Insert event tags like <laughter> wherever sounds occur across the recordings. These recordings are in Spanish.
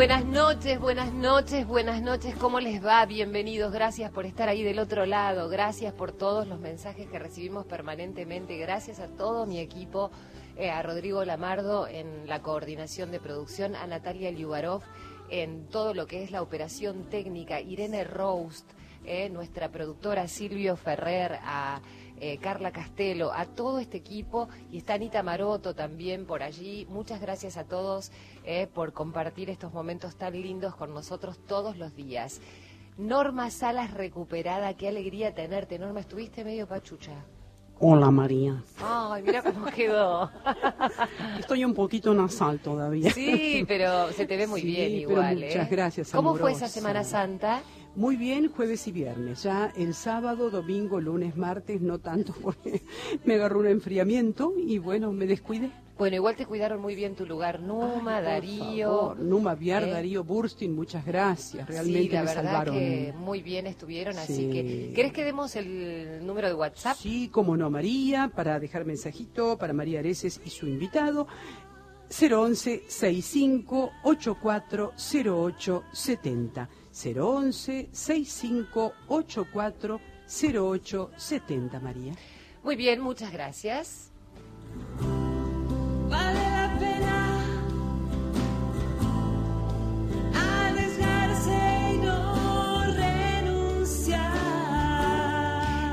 Buenas noches, buenas noches, buenas noches. ¿Cómo les va? Bienvenidos. Gracias por estar ahí del otro lado. Gracias por todos los mensajes que recibimos permanentemente. Gracias a todo mi equipo, eh, a Rodrigo Lamardo en la coordinación de producción, a Natalia Liubarov en todo lo que es la operación técnica, Irene Roast, eh, nuestra productora Silvio Ferrer, a eh, Carla Castelo, a todo este equipo y está Anita Maroto también por allí. Muchas gracias a todos eh, por compartir estos momentos tan lindos con nosotros todos los días. Norma Salas recuperada, qué alegría tenerte. Norma, estuviste medio pachucha. Hola María. Ay, mira cómo quedó. <laughs> Estoy un poquito nasal todavía. Sí, pero se te ve muy Sí, bien pero igual. muchas ¿eh? gracias, ¿Cómo fue esa Semana Santa? Muy bien, jueves y viernes. Ya el sábado, domingo, lunes, martes, no tanto <laughs> porque me agarró un enfriamiento y bueno, me descuidé. Bueno, igual te cuidaron muy bien tu lugar, Numa, Ay, por Darío. favor, Numa, Viar, ¿eh? Darío, Burstin, muchas gracias. Realmente sí, la me verdad salvaron. que muy bien estuvieron, así Sí. que... ¿Querés que demos el número de WhatsApp? Sí, como no, María, para dejar mensajito para María Areces y su invitado. 011 65 84 08 70. 011 65 84 08 70, María. Muy bien, muchas gracias. Vale la pena arriesgarse y no renunciar.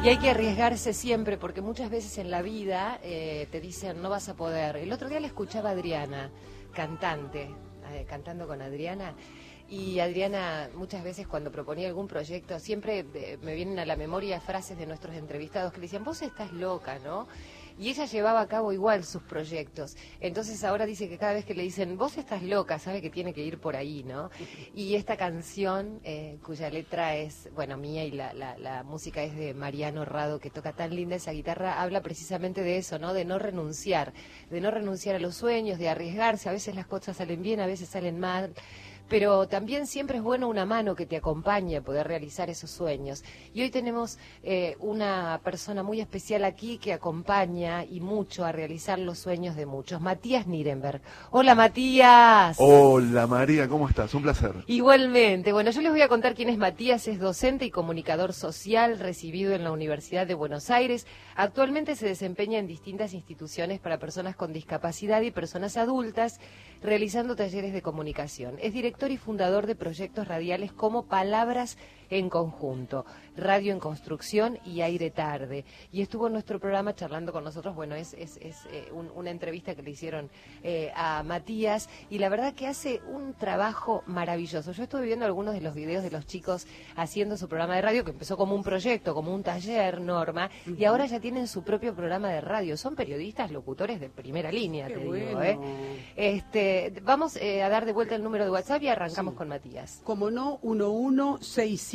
Y hay que arriesgarse siempre, porque muchas veces en la vida eh, te dicen no vas a poder. El otro día le escuchaba a Adriana, cantante, eh, cantando con Adriana. Y Adriana, muchas veces cuando proponía algún proyecto, siempre eh, me vienen a la memoria frases de nuestros entrevistados que le decían, vos estás loca, ¿no? Y ella llevaba a cabo igual sus proyectos. Entonces ahora dice que cada vez que le dicen, vos estás loca, sabe que tiene que ir por ahí, ¿no? Y esta canción, eh, cuya letra es, bueno, mía y la, la, la música es de Mariano Rado, que toca tan linda esa guitarra, habla precisamente de eso, ¿no? De no renunciar, de no renunciar a los sueños, de arriesgarse. A veces las cosas salen bien, a veces salen mal. Pero también siempre es bueno una mano que te acompañe a poder realizar esos sueños. Y hoy tenemos eh, una persona muy especial aquí que acompaña y mucho a realizar los sueños de muchos. Matías Nirenberg. Hola Matías. Hola María, ¿cómo estás? Un placer. Igualmente, bueno, yo les voy a contar quién es Matías, es docente y comunicador social recibido en la Universidad de Buenos Aires. Actualmente se desempeña en distintas instituciones para personas con discapacidad y personas adultas, realizando talleres de comunicación. Es director y fundador de proyectos radiales como Palabras en Conjunto, Radio en Construcción y Aire Tarde. Y estuvo en nuestro programa charlando con nosotros, bueno, es, es, es eh, un- una entrevista que le hicieron eh, a Matías y la verdad que hace un trabajo maravilloso. Yo estuve viendo algunos de los videos de los chicos haciendo su programa de radio, que empezó como un proyecto, como un taller, Norma, y ahora ya tienen su propio programa de radio. Son periodistas, locutores de primera línea, Qué te digo. ¿eh? Este, vamos eh, a dar de vuelta el número de WhatsApp y arrancamos Sí. con Matías. Como no,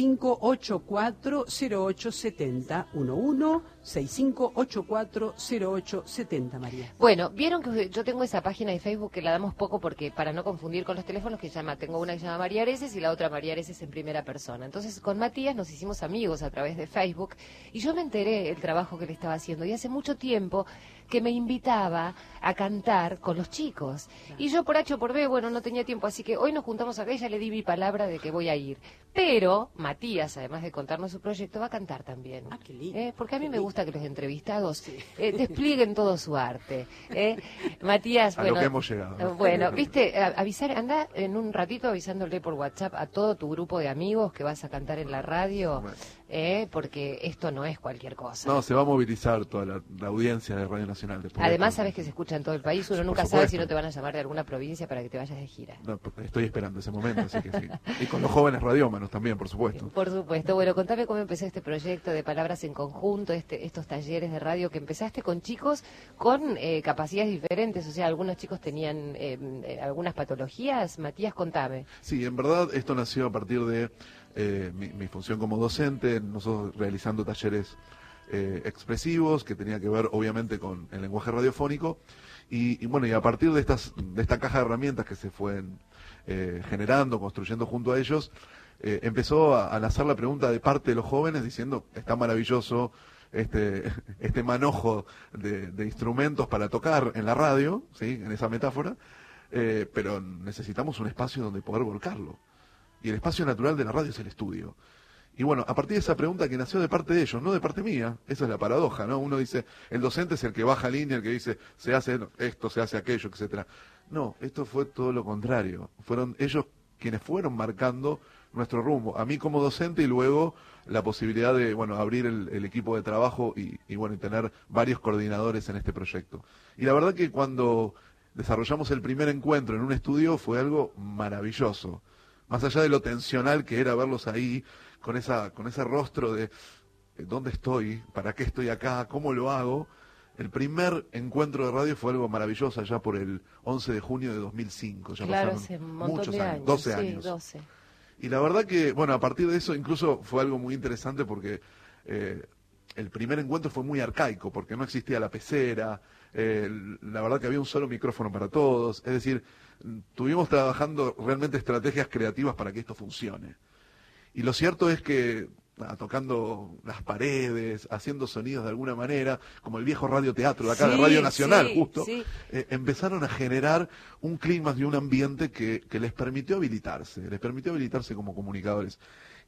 65840870. 11-65840870, María. Bueno, vieron que yo tengo esa página de Facebook que la damos poco porque para no confundir con los teléfonos que llama, tengo una que llama María Areces y la otra María Areces en primera persona. Entonces con Matías nos hicimos amigos a través de Facebook y yo me enteré el trabajo que le estaba haciendo y hace mucho tiempo que me invitaba a cantar con los chicos. Y yo por H o por B, bueno, no tenía tiempo, así que hoy nos juntamos acá y ya le di mi palabra de que voy a ir. Pero Matías, además de contarnos su proyecto, va a cantar también. Ah, qué lindo. Eh, Porque a mí me gusta que los entrevistados eh, desplieguen todo su arte. ¿eh? Matías, A lo bueno, que hemos llegado, ¿no? Bueno, viste, a- avisar, anda en un ratito avisándole por WhatsApp a todo tu grupo de amigos que vas a cantar en la radio, Bueno. Eh, porque esto no es cualquier cosa. No, se va a movilizar toda la, la audiencia de Radio Nacional. después de Además, sabes que se escucha en todo el país, uno Por nunca sabe si no te van a llamar de alguna provincia para que te vayas de gira. No, estoy esperando ese momento, así que sí. Y con los jóvenes radiómanos también, por supuesto. Por supuesto. Bueno, contame cómo empezó este proyecto de Palabras en Conjunto, este, estos talleres de radio que empezaste con chicos con eh, capacidades diferentes. O sea, algunos chicos tenían eh, eh, algunas patologías. Matías, contame. Sí, en verdad esto nació a partir de eh, mi, mi función como docente, nosotros realizando talleres eh, expresivos que tenía que ver obviamente con el lenguaje radiofónico y, bueno, y a partir de, estas, de esta caja de herramientas que se fue eh, generando, construyendo junto a ellos, eh, empezó a, a lanzar la pregunta de parte de los jóvenes diciendo, está maravilloso este, <laughs> este manojo de, de instrumentos para tocar en la radio, ¿sí? en esa metáfora, eh, pero necesitamos un espacio donde poder volcarlo. Y el espacio natural de la radio es el estudio. Y bueno, a partir de esa pregunta que nació de parte de ellos, no de parte mía, esa es la paradoja, ¿no? Uno dice, el docente es el que baja línea, el que dice, se hace esto, se hace aquello, etcétera. No, esto fue todo lo contrario. Fueron ellos quienes fueron marcando nuestro rumbo. A mí como docente y luego la posibilidad de, bueno, abrir el, equipo de trabajo y, y, bueno, y tener varios coordinadores en este proyecto. Y la verdad que cuando desarrollamos el primer encuentro en un estudio fue algo maravilloso. Más allá de lo tensional que era verlos ahí, con esa, con ese rostro de eh, dónde estoy, para qué estoy acá, cómo lo hago. El primer encuentro de radio fue algo maravilloso allá por el 11 de junio de 2005. Ya claro, pasaron hace un montón muchos de años, años. 12 sí, años. 12. Y la verdad que, bueno, a partir de eso incluso fue algo muy interesante porque eh, el primer encuentro fue muy arcaico, porque no existía la pecera, eh, la verdad que había un solo micrófono para todos, es decir, tuvimos trabajando realmente estrategias creativas para que esto funcione. Y lo cierto es que tocando las paredes, haciendo sonidos de alguna manera, como el viejo radioteatro de acá, de Radio Nacional, sí, justo, sí. eh, empezaron a generar un clima y un ambiente que, que les permitió habilitarse, les permitió habilitarse como comunicadores.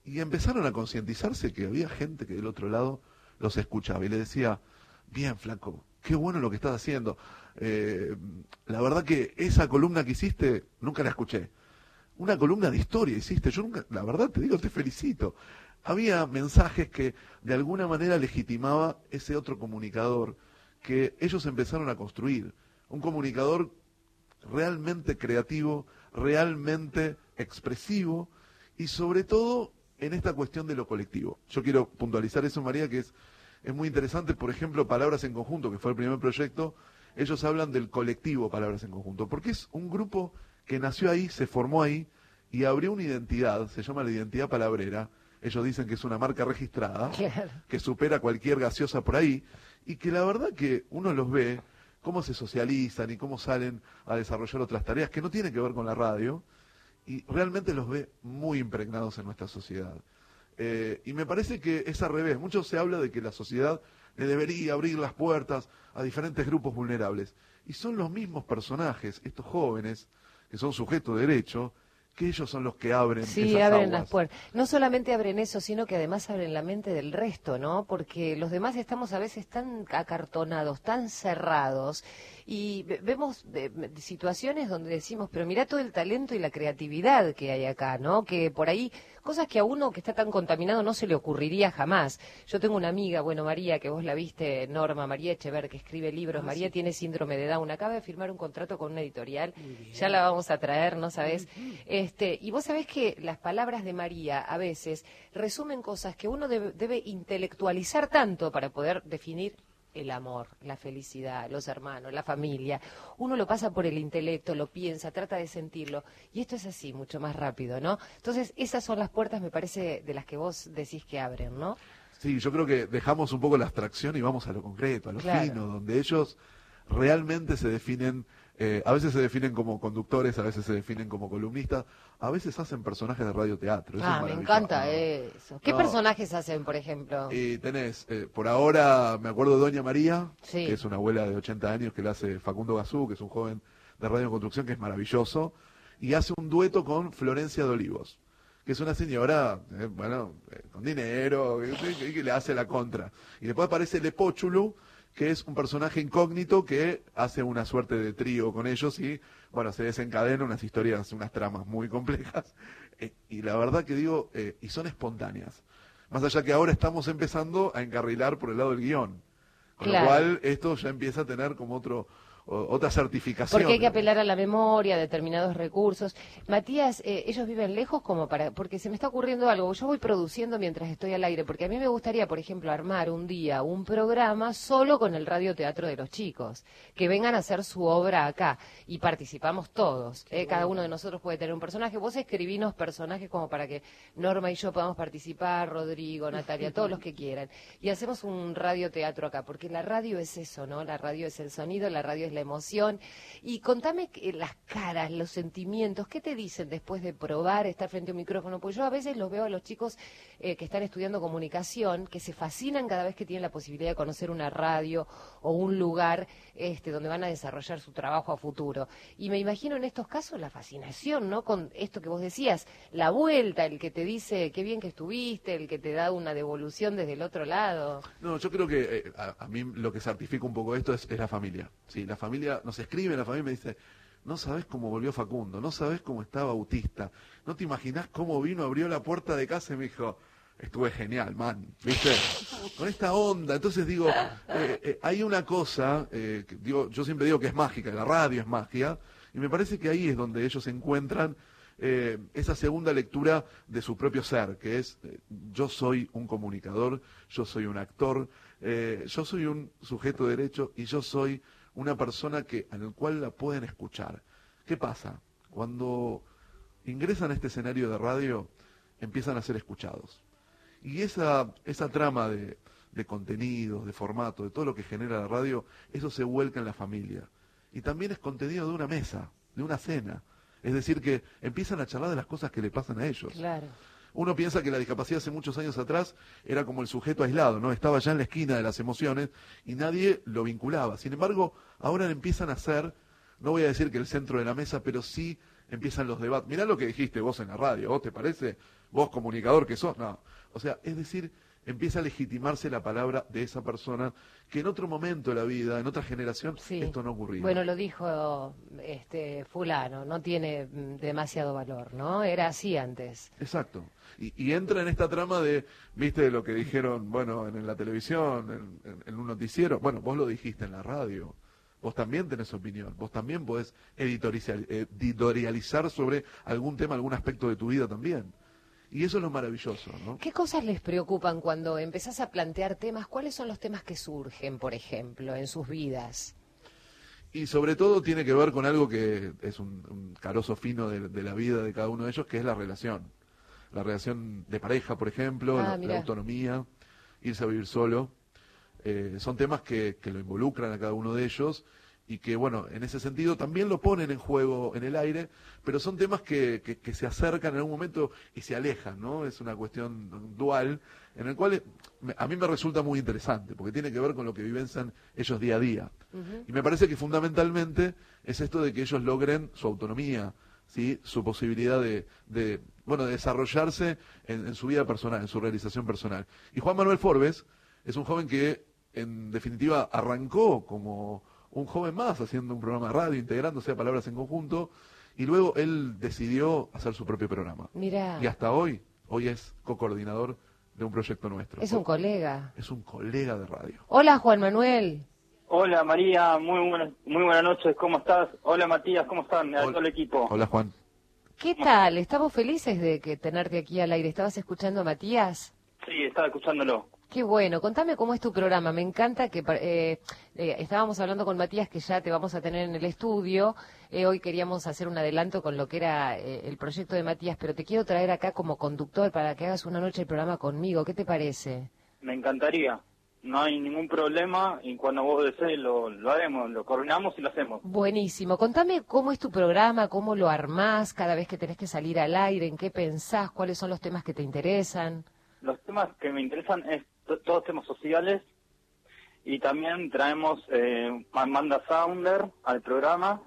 Y empezaron a concientizarse que había gente que del otro lado los escuchaba y le decía, bien flaco, qué bueno lo que estás haciendo. Eh, la verdad que esa columna que hiciste, nunca la escuché. Una columna de historia hiciste, yo nunca, la verdad te digo, te felicito. Había mensajes que de alguna manera legitimaba ese otro comunicador que ellos empezaron a construir. Un comunicador realmente creativo, realmente expresivo y sobre todo en esta cuestión de lo colectivo. Yo quiero puntualizar eso, María, que es, es muy interesante. Por ejemplo, Palabras en Conjunto, que fue el primer proyecto, ellos hablan del colectivo Palabras en Conjunto, porque es un grupo que nació ahí, se formó ahí y abrió una identidad, se llama la identidad palabrera. Ellos dicen que es una marca registrada Claro. que supera cualquier gaseosa por ahí y que la verdad que uno los ve cómo se socializan y cómo salen a desarrollar otras tareas que no tienen que ver con la radio y realmente los ve muy impregnados en nuestra sociedad. Eh, y me parece que es al revés. Mucho se habla de que la sociedad le debería abrir las puertas a diferentes grupos vulnerables. Y son los mismos personajes, estos jóvenes, que son sujetos de derecho, que ellos son los que abren Sí, esas abren aguas. las puertas. No solamente abren eso, sino que además abren la mente del resto, ¿no? Porque los demás estamos a veces tan acartonados, tan cerrados, y ve- vemos eh, situaciones donde decimos, pero mira todo el talento y la creatividad que hay acá, ¿no? Que por ahí, cosas que a uno que está tan contaminado no se le ocurriría jamás. Yo tengo una amiga, bueno, María, que vos la viste, Norma, María Echever, que escribe libros. Ah, María sí. tiene síndrome de Down, acaba de firmar un contrato con una editorial, ya la vamos a traer, ¿no sabes? Este, y vos sabés que las palabras de María a veces resumen cosas que uno debe, debe intelectualizar tanto para poder definir el amor, la felicidad, los hermanos, la familia. Uno lo pasa por el intelecto, lo piensa, trata de sentirlo. Y esto es así, mucho más rápido, ¿no? Entonces, esas son las puertas, me parece, de las que vos decís que abren, ¿no? Sí, yo creo que dejamos un poco la abstracción y vamos a lo concreto, a lo Claro. fino, donde ellos realmente se definen, eh, a veces se definen como conductores, a veces se definen como columnistas, a veces hacen personajes de radioteatro. eso Ah, me encanta eso. ¿Qué No. personajes hacen, por ejemplo? Y tenés, eh, por ahora, me acuerdo de Doña María, Sí. que es una abuela de 80 años que la hace Facundo Gazú, que es un joven de radio en construcción que es maravilloso, y hace un dueto con Florencia de Olivos, que es una señora, eh, bueno, eh, con dinero, que, que- que le hace la contra. Y después aparece Lepóchulu, que es un personaje incógnito que hace una suerte de trío con ellos y, bueno, se desencadenan unas historias, unas tramas muy complejas. <laughs> Eh, y la verdad que digo, eh, y son espontáneas. Más allá que ahora estamos empezando a encarrilar por el lado del guion. Con Claro. lo cual, esto ya empieza a tener como otro o- otra certificación. Porque hay que apelar a la memoria, a determinados recursos. Matías, eh, ellos viven lejos como para... Porque se me está ocurriendo algo. Yo voy produciendo mientras estoy al aire, porque a mí me gustaría, por ejemplo, armar un día un programa solo con el radioteatro de los chicos. Que vengan a hacer su obra acá. Y participamos todos. ¿eh? Cada uno de nosotros puede tener un personaje. Vos escribinos personajes como para que Norma y yo podamos participar, Rodrigo, Natalia, todos los que quieran. Y hacemos un radioteatro acá, porque la radio es eso, ¿no? La radio es el sonido, la radio es la emoción. Y contame que- las caras, los sentimientos, ¿qué te dicen después de probar estar frente a un micrófono? Pues yo a veces los veo a los chicos eh, que están estudiando comunicación, que se fascinan cada vez que tienen la posibilidad de conocer una radio o un lugar este, donde van a desarrollar su trabajo a futuro. Y me imagino en estos casos la fascinación, ¿no? Con esto que vos decías, la vuelta, el que te dice qué bien que estuviste, el que te da una devolución desde el otro lado. No, yo creo que eh, a, a mí lo que certifica un poco esto es, es la familia. Sí, la familia nos escribe, la familia me dice, no sabes cómo volvió Facundo, no sabes cómo estaba autista, no te imaginás cómo vino, abrió la puerta de casa y me dijo, estuve genial, man, ¿viste? Con esta onda, entonces digo, eh, eh, hay una cosa, eh, digo, yo siempre digo que es mágica, la radio es magia, y me parece que ahí es donde ellos encuentran esa segunda lectura de su propio ser, que es yo soy un comunicador, yo soy un actor, yo soy un sujeto de derecho y yo soy una persona que en el cual la pueden escuchar. ¿Qué pasa? Cuando ingresan a este escenario de radio, empiezan a ser escuchados. Y esa, esa trama de, de contenidos, de formato, de todo lo que genera la radio, eso se vuelca en la familia. Y también es contenido de una mesa, de una cena. Es decir, que empiezan a charlar de las cosas que le pasan a ellos. Claro. Uno piensa que la discapacidad hace muchos años atrás era como el sujeto aislado, ¿no? Estaba ya en la esquina de las emociones y nadie lo vinculaba. Sin embargo, ahora empiezan a ser, no voy a decir que el centro de la mesa, pero sí empiezan los debates. Mirá lo que dijiste vos en la radio, ¿vos te parece? Vos comunicador que sos, no. O sea, es decir, empieza a legitimarse la palabra de esa persona que en otro momento de la vida, en otra generación, Sí. esto no ocurría. Bueno, lo dijo este fulano, no tiene mm, demasiado valor, ¿no? Era así antes. Exacto. Y, y entra en esta trama de, viste, lo que dijeron, bueno, en, la televisión, en, en- en un noticiero. Bueno, vos lo dijiste en la radio. Vos también tenés opinión. Vos también podés editorial- editorializar sobre algún tema, algún aspecto de tu vida también. Y eso es lo maravilloso, ¿no? ¿Qué cosas les preocupan cuando empezás a plantear temas? ¿Cuáles son los temas que surgen, por ejemplo, en sus vidas? Y sobre todo tiene que ver con algo que es un, un carozo fino de, de la vida de cada uno de ellos, que es la relación. La relación de pareja, por ejemplo, Ah, la, autonomía, irse a vivir solo. Eh, son temas que, que lo involucran a cada uno de ellos y que, bueno, en ese sentido también lo ponen en juego en el aire, pero son temas que, que- que se acercan en algún momento y se alejan, ¿no? Es una cuestión dual en el cual eh, a mí me resulta muy interesante, porque tiene que ver con lo que vivencian ellos día a día. Y me parece que fundamentalmente es esto de que ellos logren su autonomía, ¿sí? su posibilidad de, de, bueno, de desarrollarse en, en su vida personal, en su realización personal. Y Juan Manuel Forbes es un joven que, en definitiva, arrancó como un joven más haciendo un programa de radio, integrándose a Palabras en Conjunto, y luego él decidió hacer su propio programa. Mira, Y hasta hoy, hoy es co-coordinador de un proyecto nuestro. es un colega. Es un colega de radio. Hola, Juan Manuel. Hola María, muy buenas, muy buenas noches, ¿cómo estás? Hola Matías, ¿cómo están? A Hola. todo el equipo. Hola Juan. ¿Qué tal? Estamos felices de que tenerte aquí al aire. ¿Estabas escuchando a Matías? Sí, estaba escuchándolo. Qué bueno, contame cómo es tu programa. Me encanta que eh, eh, estábamos hablando con Matías que ya te vamos a tener en el estudio. Eh, hoy queríamos hacer un adelanto con lo que era eh, el proyecto de Matías, pero te quiero traer acá como conductor para que hagas una noche el programa conmigo. ¿Qué te parece? Me encantaría. No hay ningún problema y cuando vos desees lo, lo haremos, lo coordinamos y lo hacemos. Buenísimo. Contame cómo es tu programa, cómo lo armás cada vez que tenés que salir al aire, en qué pensás, cuáles son los temas que te interesan. Los temas que me interesan es todos temas sociales y también traemos eh, Amanda Sounder al programa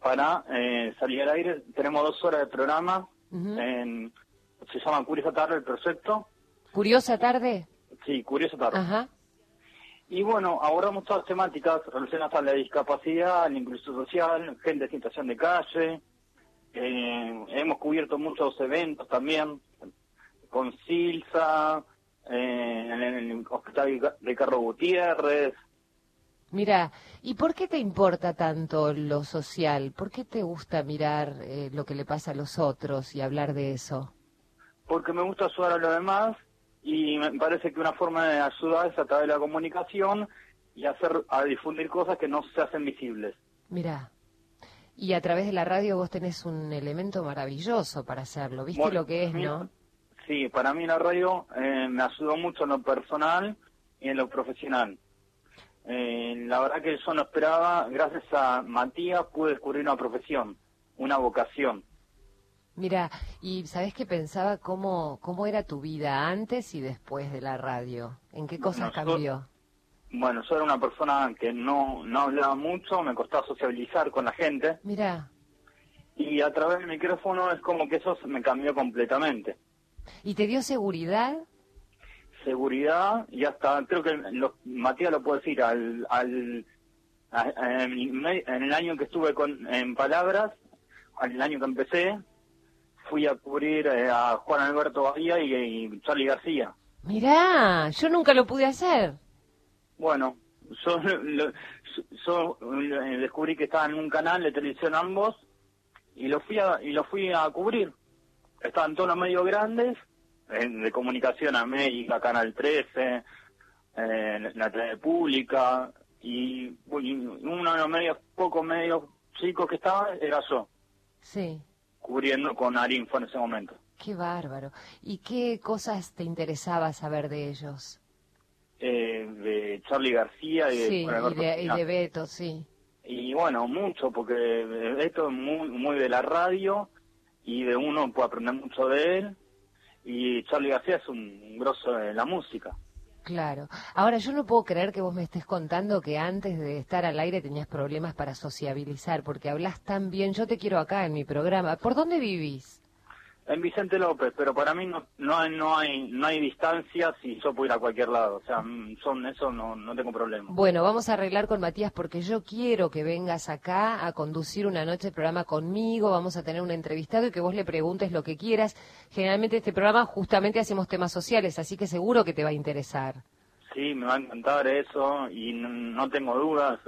para eh, salir al aire. Tenemos dos horas de programa. En- se llama Curiosa Tarde el proyecto. ¿Curiosa tarde? Sí, Curiosa Tarde. Ajá. Y bueno, abordamos todas temáticas relacionadas a la discapacidad, la inclusión social, gente en situación de calle. Eh, hemos cubierto muchos eventos también, con Silsa, eh, en el Hospital Ricardo Gutiérrez. Mira, ¿y por qué te importa tanto lo social? ¿Por qué te gusta mirar eh, lo que le pasa a los otros y hablar de eso? porque me gusta ayudar a los demás y me parece que una forma de ayudar es a través de la comunicación y hacer a difundir cosas que no se hacen visibles. Mira, y a través de la radio vos tenés un elemento maravilloso para hacerlo. ¿Viste Bueno, lo que es, no? Sí, para mí la radio eh, me ayudó mucho en lo personal y en lo profesional. Eh, la verdad que yo no esperaba, gracias a Matías pude descubrir una profesión, una vocación. Mira, y ¿sabés qué pensaba cómo, cómo era tu vida antes y después de la radio? ¿En qué cosas Bueno, yo- cambió? Bueno, yo era una persona que no, no hablaba mucho, me costaba sociabilizar con la gente Mira, y a través del micrófono es como que eso me cambió completamente. ¿Y te dio seguridad? seguridad y hasta creo que lo, Matías lo puede decir al, al a- en, el año que estuve con en palabras en el año que empecé fui a cubrir eh, a Juan Alberto Bahía y, y Charlie García Mirá, yo nunca lo pude hacer. bueno yo, lo- yo, eh, descubrí que estaban en un canal de televisión ambos y lo fui a, y lo fui a cubrir estaban todos los medios grandes de comunicación América Canal 13 eh, la tele pública y, y uno de los medios pocos medios chicos que estaba era yo Sí. cubriendo con Arinfo en ese momento Qué bárbaro. ¿Y qué cosas te interesaba saber de ellos? eh, de Charlie García y de Sí, y de, y de Beto, sí. Y bueno, mucho, porque esto es muy, muy de la radio y de uno puede aprender mucho de él. Y Charlie García es un grosso de la música. Claro. Ahora, yo no puedo creer que vos me estés contando que antes de estar al aire tenías problemas para sociabilizar, porque hablas tan bien. Yo te quiero acá en mi programa. ¿Por dónde vivís? En Vicente López, pero para mí no, no, hay, no, hay, no hay distancia si yo puedo ir a cualquier lado. O sea, mm, son eso no, no tengo problema. Bueno, vamos a arreglar con Matías porque yo quiero que vengas acá a conducir una noche de programa conmigo. Vamos a tener un entrevistado y que vos le preguntes lo que quieras. Generalmente este programa justamente hacemos temas sociales, así que seguro que te va a interesar. Sí, me va a encantar eso y no, no tengo dudas.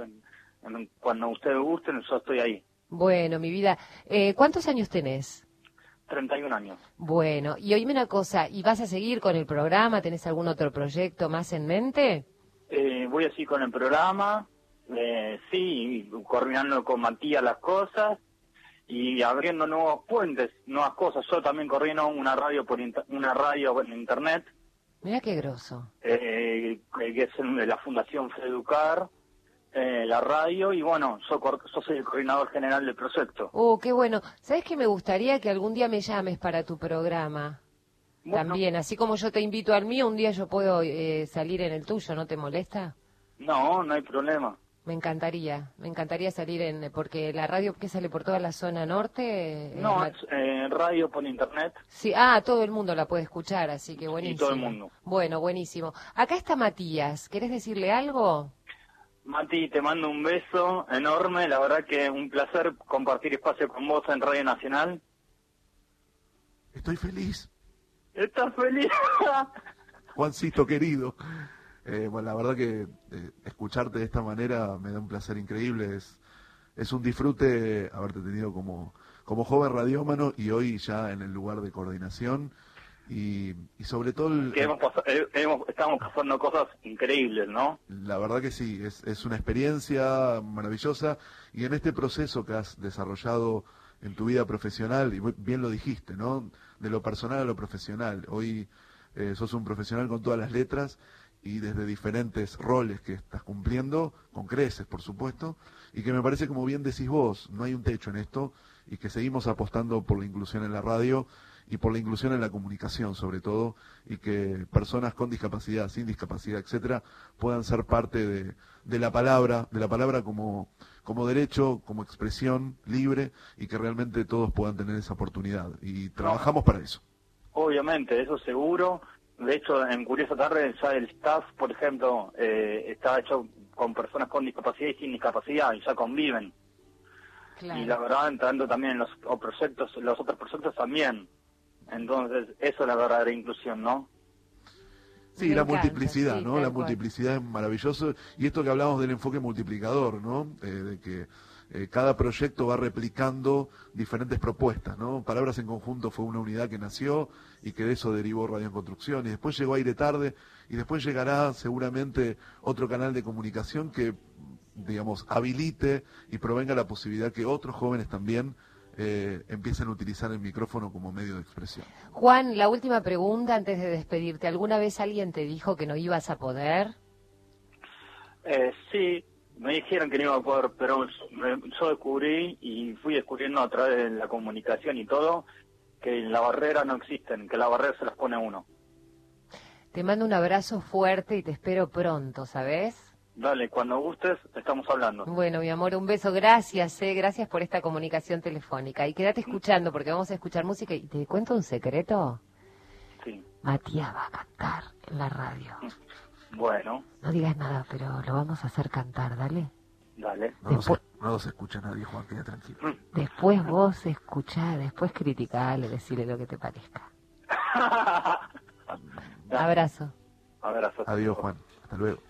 Cuando ustedes gusten, yo estoy ahí. Bueno, mi vida, eh, ¿cuántos años tenés? 31 años. Bueno, y oíme una cosa, ¿y vas a seguir con el programa? ¿Tenés algún otro proyecto más en mente? Eh, voy así con el programa, eh, sí, coordinando con Matías las cosas y abriendo nuevos puentes, nuevas cosas. Yo también coordino una radio por inter- una radio en internet, Mira qué grosso. eh, que es la Fundación Feducar, eh, la radio y bueno, yo, soy el coordinador general del proyecto. Oh, qué bueno. ¿Sabes que me gustaría que algún día me llames para tu programa? Bueno, También, así como yo te invito al mío, un día yo puedo eh, salir en el tuyo, ¿no te molesta? No, no hay problema. Me encantaría, me encantaría salir en, porque la radio que sale por toda la zona norte. eh, No, es eh, radio por internet. Sí, ah, todo el mundo la puede escuchar, así que buenísimo. todo el mundo. Bueno, buenísimo. Acá está Matías, ¿querés decirle algo? Mati, te mando un beso enorme. La verdad que es un placer compartir espacio con vos en Radio Nacional. Estoy feliz, ¿Estás feliz? <laughs> Juancito querido. Eh, bueno, la verdad que eh, escucharte de esta manera me da un placer increíble. Es, es un disfrute haberte tenido como, como joven radiómano y hoy ya en el lugar de coordinación. Y, y sobre todo el- Que hemos pas- eh, hemos- estamos pasando cosas increíbles, ¿no? La verdad que sí, es, es una experiencia maravillosa y en este proceso que has desarrollado en tu vida profesional, y bien lo dijiste, ¿no? De lo personal a lo profesional. Hoy eh, sos un profesional con todas las letras y desde diferentes roles que estás cumpliendo, con creces, por supuesto, y que me parece, como bien decís vos, no hay un techo en esto y que seguimos apostando por la inclusión en la radio y por la inclusión en la comunicación sobre todo y que personas con discapacidad, sin discapacidad, etcétera, puedan ser parte de, de la palabra, de la palabra como, como derecho, como expresión libre y que realmente todos puedan tener esa oportunidad y trabajamos para eso. Obviamente, eso seguro. De hecho, en Curiosa Tarde ya el staff, por ejemplo, eh, está hecho con personas con discapacidad y sin discapacidad y ya conviven. Y la verdad, entrando también en los o proyectos, los otros proyectos también. Entonces, eso es la verdadera inclusión, ¿no? Sí, Me la encanta, multiplicidad, sí, ¿no? La cual. multiplicidad es maravilloso. Y esto que hablamos del enfoque multiplicador, ¿no? Eh, de que eh, cada proyecto va replicando diferentes propuestas, ¿no? Palabras en conjunto fue una unidad que nació y que de eso derivó Radio en Construcción. Y después llegó Aire Tarde y después llegará seguramente otro canal de comunicación que, digamos, habilite y provenga la posibilidad que otros jóvenes también eh, empiecen a utilizar el micrófono como medio de expresión. Juan, la última pregunta antes de despedirte. ¿Alguna vez alguien te dijo que no ibas a poder? Eh, sí, me dijeron que no iba a poder, pero yo descubrí y fui descubriendo a través de la comunicación y todo que la barrera no existen, que la barrera se las pone uno. Te mando un abrazo fuerte y te espero pronto, ¿sabes? Dale, cuando gustes, estamos hablando. Bueno, mi amor, un beso. Gracias, eh, gracias por esta comunicación telefónica. Y quédate escuchando porque vamos a escuchar música. Y te cuento un secreto. Sí. Matías va a cantar en la radio. Bueno, No digas nada, pero lo vamos a hacer cantar, dale. dale. No nos, Después- no nos escucha nadie, Juan, queda tranquilo. Después vos escuchá, después criticale, decirle lo que te parezca. <laughs> Abrazo. Abrazo. Adiós, Juan. Hasta luego.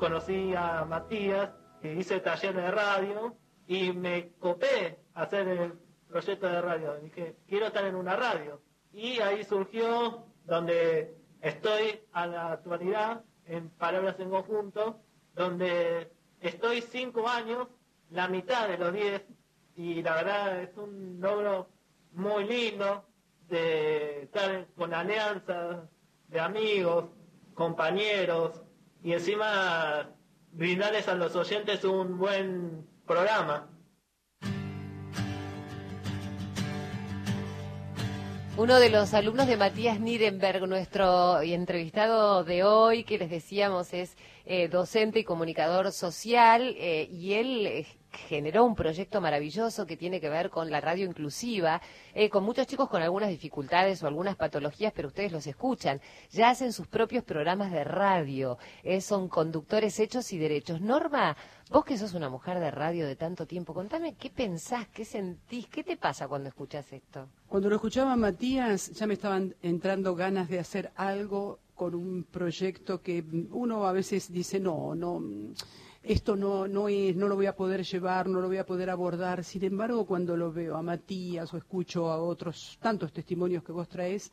Conocí a Matías, que hice taller de radio y me copé a hacer el proyecto de radio. Dije, quiero estar en una radio. Y ahí surgió donde estoy a la actualidad, en Palabras en Conjunto, donde estoy cinco años, la mitad de los diez, y la verdad es un logro muy lindo de estar con alianzas de amigos, compañeros, y encima brindarles a los oyentes un buen programa. Uno de los alumnos de Matías Nirenberg, nuestro entrevistado de hoy, que les decíamos es eh, docente y comunicador social, eh, y él eh, generó un proyecto maravilloso que tiene que ver con la radio inclusiva, eh, con muchos chicos con algunas dificultades o algunas patologías, pero ustedes los escuchan. Ya hacen sus propios programas de radio, eh, son conductores hechos y derechos. Norma, vos que sos una mujer de radio de tanto tiempo, contame qué pensás, qué sentís, qué te pasa cuando escuchás esto. Cuando lo escuchaba Matías, ya me estaban entrando ganas de hacer algo con un proyecto que uno a veces dice, no, no, esto no, no es, no lo voy a poder llevar, no lo voy a poder abordar. Sin embargo, cuando lo veo a Matías o escucho a otros tantos testimonios que vos traes,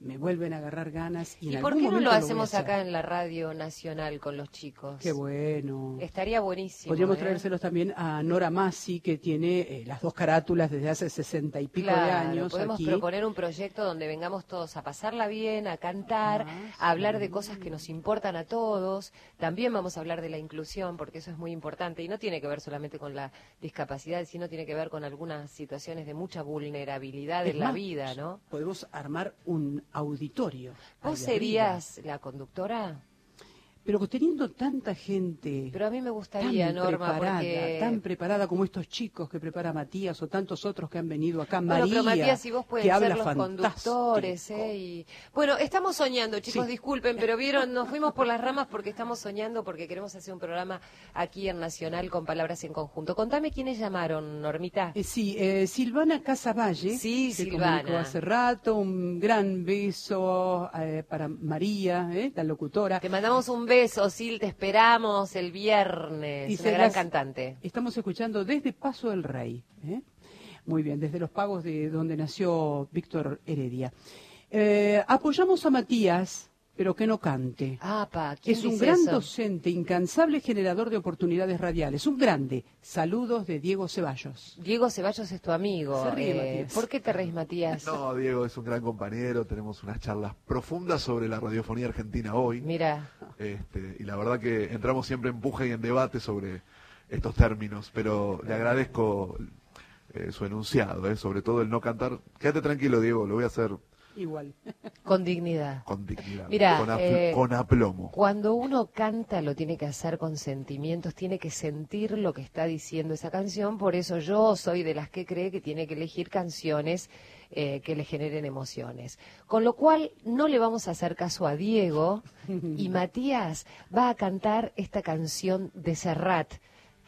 me vuelven a agarrar ganas. ¿Y, ¿Y, en por algún qué no lo hacemos hacer. acá en la radio nacional con los chicos? Qué bueno. Estaría buenísimo. Podríamos ¿eh? traérselos también a Nora Massi, que tiene eh, las dos carátulas desde hace sesenta y pico de Claro, años podemos aquí. proponer un proyecto donde vengamos todos a pasarla bien, a cantar, Ah, a hablar de cosas que nos importan a todos. También vamos a hablar de la inclusión, porque eso es muy importante y no tiene que ver solamente con la discapacidad, sino tiene que ver con algunas situaciones de mucha vulnerabilidad Es en la más, vida, ¿no? Podemos armar un auditorio. ¿Vos ahí arriba. serías la conductora? Pero teniendo tanta gente Pero a mí me gustaría, tan Norma, preparada, porque... tan preparada como estos chicos que prepara Matías o tantos otros que han venido acá, Bueno, María, pero Matías y vos pueden que ser habla los fantástico. conductores, ¿eh? Y... Bueno, estamos soñando, chicos, Sí. disculpen, pero <laughs> vieron, nos fuimos por las ramas porque estamos soñando, porque queremos hacer un programa aquí en Nacional con palabras en conjunto. Contame quiénes llamaron, Normita. Eh, sí, eh, Silvana Casavalle, Sí, se Silvana. comunicó hace rato, un gran beso eh, para María, la locutora. Te mandamos un beso, Sil, te esperamos el viernes. Y Una gran cantante. Estamos escuchando desde Paso del Rey. ¿eh? Muy bien, desde los pagos de donde nació Víctor Heredia. Eh, apoyamos a Matías, pero que no cante. Apa, ¿quién Es un dice gran eso? docente, incansable generador de oportunidades radiales. Un grande. Saludos de Diego Ceballos. Diego Ceballos es tu amigo. Se ríe, eh, Matías. ¿Por qué te reís, Matías? No, Diego es un gran compañero, tenemos unas charlas profundas sobre la radiofonía argentina hoy. Mira, Este, y la verdad que entramos siempre en puja y en debate sobre estos términos, pero le agradezco eh, su enunciado, eh, sobre todo el no cantar. Quédate tranquilo, Diego, lo voy a hacer Igual. con dignidad. con dignidad, Mira, con, apl- eh, con aplomo. Cuando uno canta lo tiene que hacer con sentimientos, tiene que sentir lo que está diciendo esa canción, por eso yo soy de las que cree que tiene que elegir canciones eh, que le generen emociones. Con lo cual no le vamos a hacer caso a Diego y <laughs> Matías va a cantar esta canción de Serrat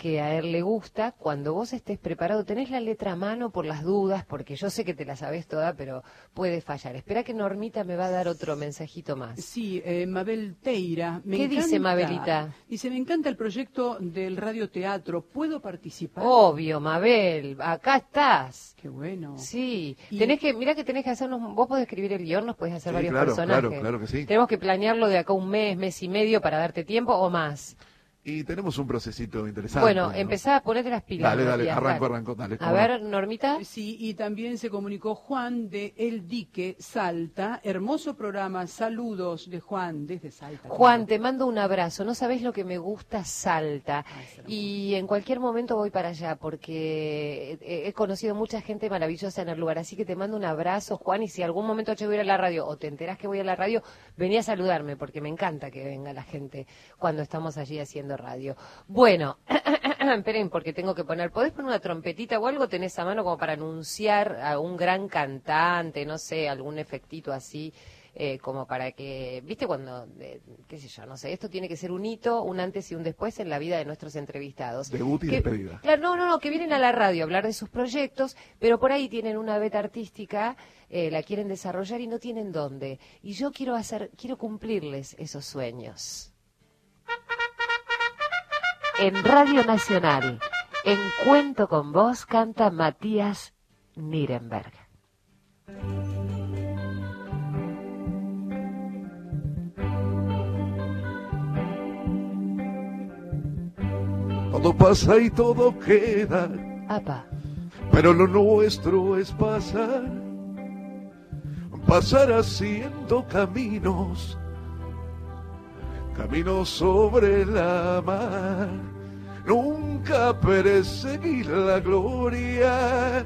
que a él le gusta, cuando vos estés preparado, tenés la letra a mano por las dudas, porque yo sé que te la sabes toda, pero puede fallar. Espera que Normita me va a dar otro mensajito más. Sí, eh, Mabel Teira. Me ¿Qué dice Mabelita? Dice, me encanta el proyecto del radioteatro. ¿Puedo participar? Obvio, Mabel, acá estás. Qué bueno. Sí, Y- tenés que, mira que tenés que hacernos, vos podés escribir el guion, nos podés hacer Sí, varios claro, personajes. claro, claro que sí. Tenemos que planearlo de acá un mes, mes y medio para darte tiempo o más. Y tenemos un procesito interesante. bueno, ¿no? empezá a ponerte las pilas. Dale, dale, arranco, arranco, dale. A ver, no. Normita. Sí, y también se comunicó Juan de El Dique, Salta. Hermoso programa. Saludos de Juan desde Salta. Juan, te mando un abrazo. No sabés lo que me gusta Salta. Ay, Y en cualquier momento voy para allá porque he, conocido mucha gente maravillosa en el lugar. Así que te mando un abrazo, Juan. Y si algún momento yo voy a ir a la radio o te enterás que voy a la radio, vení a saludarme porque me encanta que venga la gente cuando estamos allí haciendo radio. Bueno, <clears throat> esperen porque tengo que poner. ¿Podés poner una trompetita o algo? ¿Tenés a mano como para anunciar a un gran cantante? No sé, algún efectito así eh, como para que, viste cuando, eh, qué sé yo, no sé, esto tiene que ser un hito, un antes y un después en la vida de nuestros entrevistados. Debut y Que- despedida. Claro, no, no, no, que vienen a la radio a hablar de sus proyectos, pero por ahí tienen una beta artística, eh, la quieren desarrollar y no tienen dónde. Y yo quiero hacer, quiero cumplirles esos sueños. En Radio Nacional, en Cuento con Vos, canta Matías Nirenberg. Todo pasa y todo queda, Apa. pero lo nuestro es pasar. Pasar haciendo caminos, caminos sobre la mar. Nunca perseguir la gloria,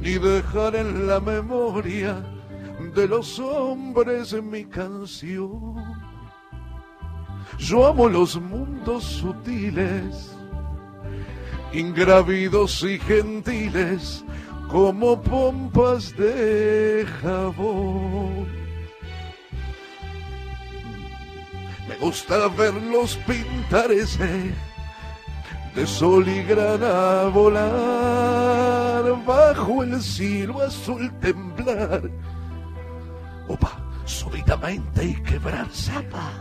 ni dejar en la memoria de los hombres mi canción. Yo amo los mundos sutiles, ingrávidos y gentiles, como pompas de jabón. Me gusta verlos pintar ese de sol y grana volar bajo el cielo azul temblar. Opa, súbitamente y quebrarse. Apa.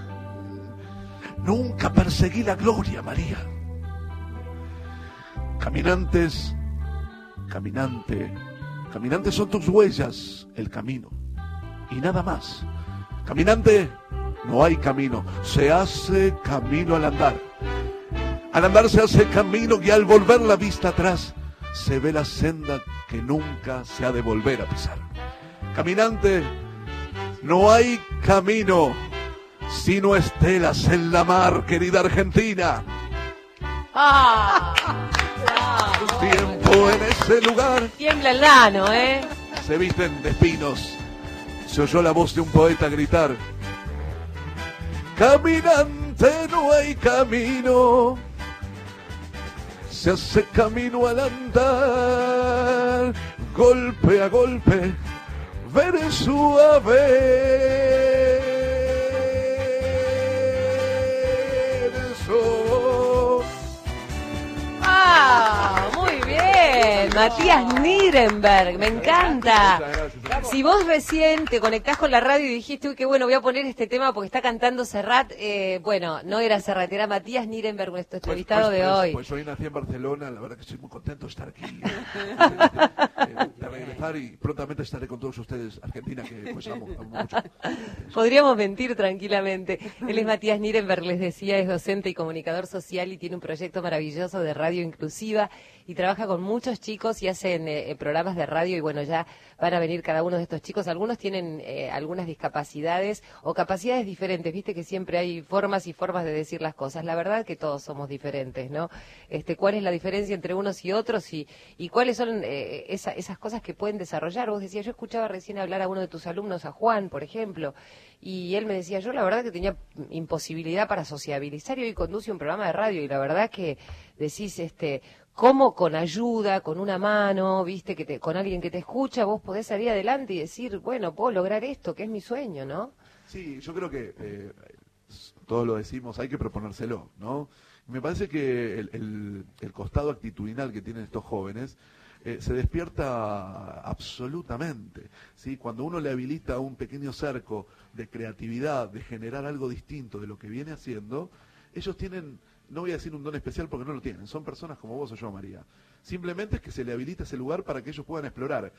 Nunca perseguí la gloria, María. Caminantes, caminante, caminantes son tus huellas, el camino. Y nada más. Caminante, no hay camino, se hace camino al andar. Al andar se hace camino y al volver la vista atrás se ve la senda que nunca se ha de volver a pisar. Caminante, no hay camino sino estelas en la mar, querida Argentina. ¡Ah! Tiempo en ese lugar Tiembla el lano, ¿eh? se visten de espinos. Se oyó la voz de un poeta gritar. Caminante no hay camino, se hace camino al andar, golpe a golpe, ver verso. ¡Ah! Bien. Matías Nirenberg, me encanta. Si vos recién te conectás con la radio y dijiste, uy, qué bueno, voy a poner este tema porque está cantando Serrat, eh, bueno, no era Serrat, era Matías Nirenberg, nuestro Pues- entrevistado pues- de pues- hoy. Pues yo nací en Barcelona, la verdad que estoy muy contento de estar aquí. <laughs> Eh, de regresar y prontamente estaré con todos ustedes, Argentina, que pues amo, amo mucho. <laughs> Podríamos mentir tranquilamente. Él es Matías Nirenberg, les decía, es docente y comunicador social y tiene un proyecto maravilloso de radio inclusiva y trabaja con muchos chicos y hacen eh, eh, programas de radio y bueno, ya van a venir cada uno de estos chicos. Algunos tienen eh, algunas discapacidades o capacidades diferentes, viste que siempre hay formas y formas de decir las cosas. La verdad que todos somos diferentes, ¿no? Este, ¿Cuál es la diferencia entre unos y otros y, y cuáles son eh, esa- esas cosas que pueden desarrollar? Vos decías, yo escuchaba recién hablar a uno de tus alumnos, a Juan, por ejemplo, y él me decía, yo la verdad que tenía imposibilidad para sociabilizar y hoy conduce un programa de radio y la verdad que decís, este, cómo con ayuda, con una mano, viste, que con alguien que te escucha, vos podés salir adelante y decir, bueno, puedo lograr esto, que es mi sueño, ¿no? Sí, yo creo que eh, todos lo decimos, hay que proponérselo, ¿no? Me parece que el costado actitudinal que tienen estos jóvenes eh, se despierta absolutamente, ¿sí? Cuando uno le habilita un pequeño cerco de creatividad, de generar algo distinto de lo que viene haciendo, ellos tienen, no voy a decir un don especial porque no lo tienen, son personas como vos o yo, María. Simplemente es que se le habilita ese lugar para que ellos puedan explorar.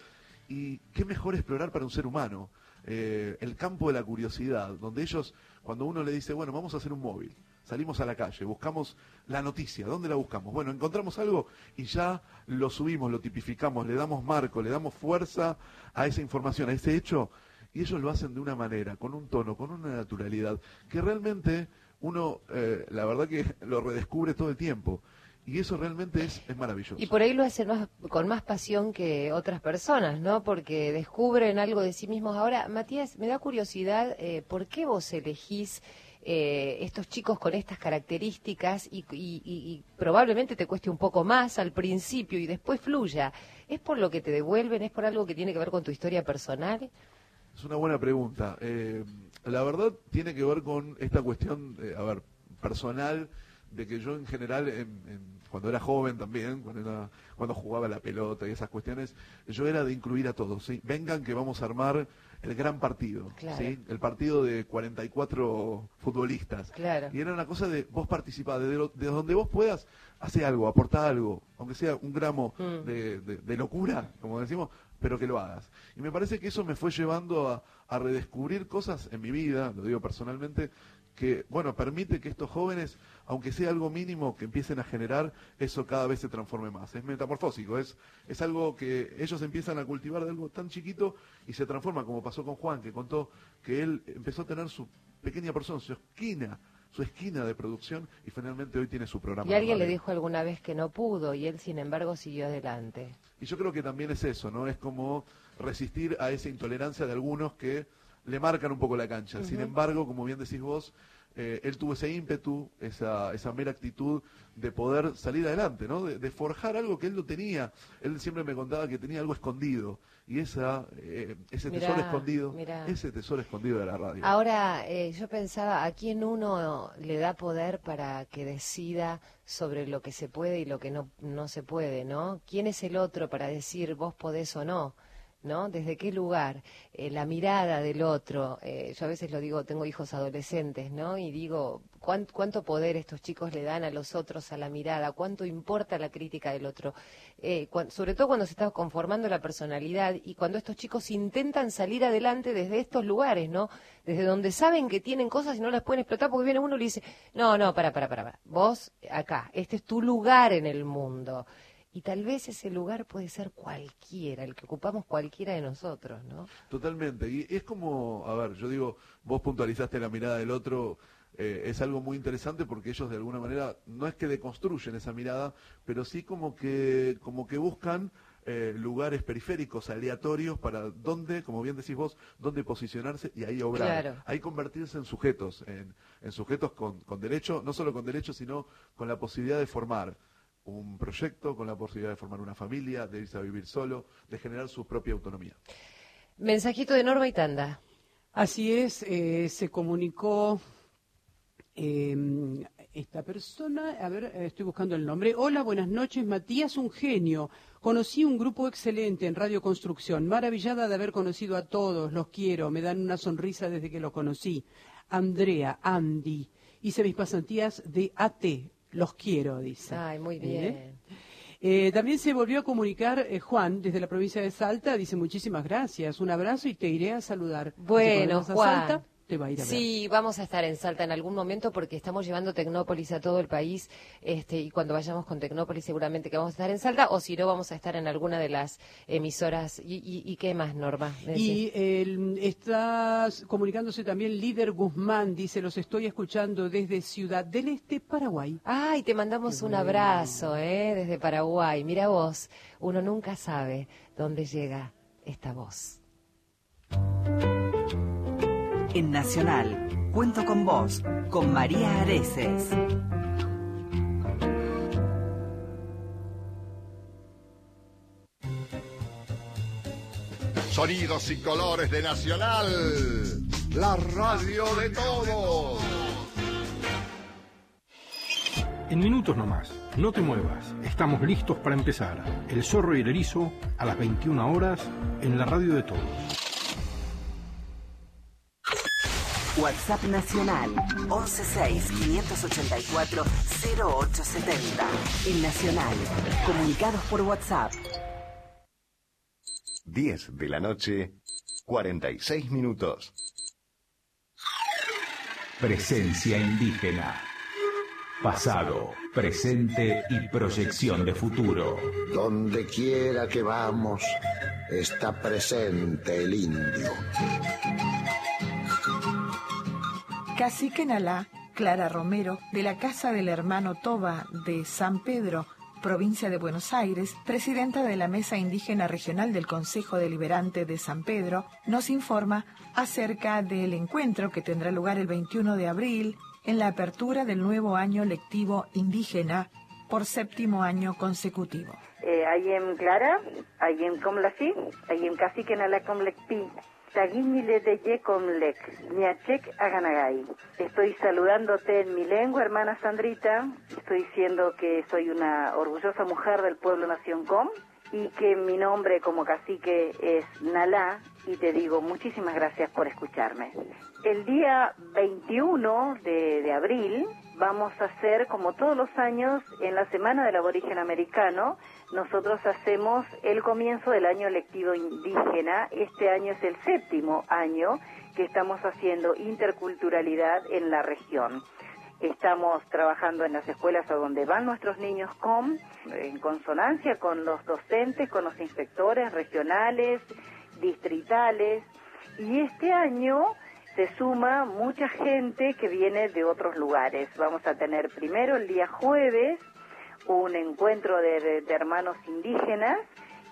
Y qué mejor explorar para un ser humano eh, el campo de la curiosidad, donde ellos, cuando uno le dice, bueno, vamos a hacer un móvil, salimos a la calle, buscamos la noticia, ¿dónde la buscamos? Bueno, encontramos algo y ya lo subimos, lo tipificamos, le damos marco, le damos fuerza a esa información, a ese hecho, y ellos lo hacen de una manera, con un tono, con una naturalidad, que realmente uno, eh, la verdad que <laughs> lo redescubre todo el tiempo. Y eso realmente es, es maravilloso. Y por ahí lo hacen más, con más pasión que otras personas, ¿no? Porque descubren algo de sí mismos. Ahora, Matías, me da curiosidad, eh, ¿por qué vos elegís eh, estos chicos con estas características y, y- y- y probablemente te cueste un poco más al principio y después fluya? ¿Es por lo que te devuelven? ¿Es por algo que tiene que ver con tu historia personal? Es una buena pregunta. Eh, la verdad tiene que ver con esta cuestión, eh, a ver, personal, de que yo en general, en- en- cuando era joven también, cuando, era- cuando jugaba la pelota y esas cuestiones, yo era de incluir a todos. ¿sí? Vengan que vamos a armar el gran partido, Claro. ¿sí? el partido de 44 futbolistas. Claro. Y era una cosa de vos participar, de, lo- de donde vos puedas, hacer algo, aportar algo, aunque sea un gramo Mm. de, de- de locura, como decimos, pero que lo hagas. Y me parece que eso me fue llevando a, a redescubrir cosas en mi vida, lo digo personalmente, que, bueno, permite que estos jóvenes, aunque sea algo mínimo, que empiecen a generar, eso cada vez se transforme más. Es metamorfósico, es, es algo que ellos empiezan a cultivar de algo tan chiquito y se transforma, como pasó con Juan, que contó que él empezó a tener su pequeña persona, su esquina, su esquina de producción y finalmente hoy tiene su programa. Y alguien le dijo alguna vez que no pudo y él, sin embargo, siguió adelante. Y yo creo que también es eso, ¿no? Es como resistir a esa intolerancia de algunos que le marcan un poco la cancha. Sin embargo, como bien decís vos, eh, él tuvo ese ímpetu, esa, esa mera actitud de poder salir adelante, ¿no? De, de forjar algo que él no tenía. Él siempre me contaba que tenía algo escondido. Y esa, eh, ese Mirá, tesoro escondido, mirá. ese tesoro escondido de la radio. Ahora, eh, yo pensaba, ¿a quién uno le da poder para que decida sobre lo que se puede y lo que no, no se puede, ¿no? ¿Quién es el otro para decir vos podés o no? ¿No? ¿Desde qué lugar? Eh, la mirada del otro. eh, yo a veces lo digo, tengo hijos adolescentes, ¿no? Y digo, ¿cuán- ¿cuánto poder estos chicos le dan a los otros a la mirada? ¿Cuánto importa la crítica del otro? Eh, sobre todo cuando se está conformando la personalidad y cuando estos chicos intentan salir adelante desde estos lugares, ¿no? Desde donde saben que tienen cosas y no las pueden explotar porque viene uno y le dice, no, no, para, para, para, para. vos acá, este es tu lugar en el mundo. Y tal vez ese lugar puede ser cualquiera, el que ocupamos cualquiera de nosotros, ¿no? Totalmente. Y es como, a ver, yo digo, vos puntualizaste la mirada del otro, eh, es algo muy interesante porque ellos de alguna manera no es que deconstruyen esa mirada, pero sí como que, como que buscan eh, lugares periféricos aleatorios para dónde, como bien decís vos, dónde posicionarse y ahí obrar. Claro. Ahí convertirse en sujetos, en, en sujetos con, con derecho, no solo con derecho, sino con la posibilidad de formar un proyecto, con la posibilidad de formar una familia, de irse a vivir solo, de generar su propia autonomía. Mensajito de Norma y Tanda. Así es, eh, se comunicó eh, esta persona, a ver, eh, estoy buscando el nombre. Hola, buenas noches, Matías, un genio. Conocí un grupo excelente en Radio Construcción, maravillada de haber conocido a todos, los quiero, me dan una sonrisa desde que lo conocí. Andrea, Andy, hice mis pasantías de AT, los quiero, dice. Ay, muy ¿Eh? bien. Eh, también se volvió a comunicar eh, Juan desde la provincia de Salta. Dice muchísimas gracias, un abrazo y te iré a saludar. Bueno, Juan. Salta, te va a ir a ver. Sí, vamos a estar en Salta en algún momento porque estamos llevando Tecnópolis a todo el país este, y cuando vayamos con Tecnópolis seguramente que vamos a estar en Salta o si no vamos a estar en alguna de las emisoras. ¿Y, y, y qué más, Norma? Y está comunicándose también Líder Guzmán, dice, los estoy escuchando desde Ciudad del Este, Paraguay. Ay, te mandamos un abrazo ¿eh? desde Paraguay. Mira vos, uno nunca sabe dónde llega esta voz. En Nacional, cuento con vos, con María Areces. Sonidos y colores de Nacional. La radio de todos. En minutos nomás, no te muevas, estamos listos para empezar. El zorro y el erizo a las 21 horas en la radio de todos. WhatsApp Nacional 116-584-0870. En Nacional, comunicados por WhatsApp. 10 de la noche, 46 minutos. Presencia indígena. Pasado, presente y proyección de futuro. Donde quiera que vamos, está presente el indio. Cacique Nalá, Clara Romero, de la Casa del Hermano Toba de San Pedro, provincia de Buenos Aires, presidenta de la Mesa Indígena Regional del Consejo Deliberante de San Pedro, nos informa acerca del encuentro que tendrá lugar el 21 de abril en la apertura del nuevo año lectivo indígena por séptimo año consecutivo. Eh, Clara, Taguiñile de Ye Comlec, Niachek Aganagay. Estoy saludándote en mi lengua, hermana Sandrita. Estoy diciendo que soy una orgullosa mujer del pueblo Nación Com y que mi nombre como cacique es Nalá y te digo muchísimas gracias por escucharme. El día 21 de, de abril vamos a hacer, como todos los años, en la Semana del Aborigen Americano, nosotros hacemos el comienzo del año lectivo indígena. Este año es el séptimo año que estamos haciendo interculturalidad en la región. Estamos trabajando en las escuelas a donde van nuestros niños con, en consonancia con los docentes, con los inspectores regionales, distritales. Y este año se suma mucha gente que viene de otros lugares. Vamos a tener primero el día jueves un encuentro de, hermanos indígenas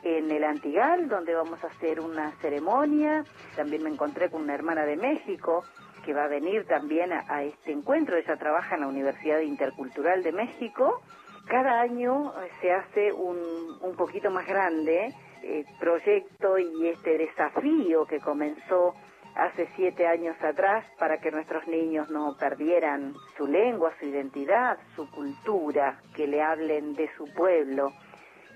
en el Antigal, donde vamos a hacer una ceremonia. También me encontré con una hermana de México que va a venir también a, a este encuentro. Ella trabaja en la Universidad Intercultural de México. Cada año eh, se hace un, un poquito más grande eh, proyecto y este desafío que comenzó hace siete años atrás para que nuestros niños no perdieran su lengua, su identidad, su cultura, que le hablen de su pueblo,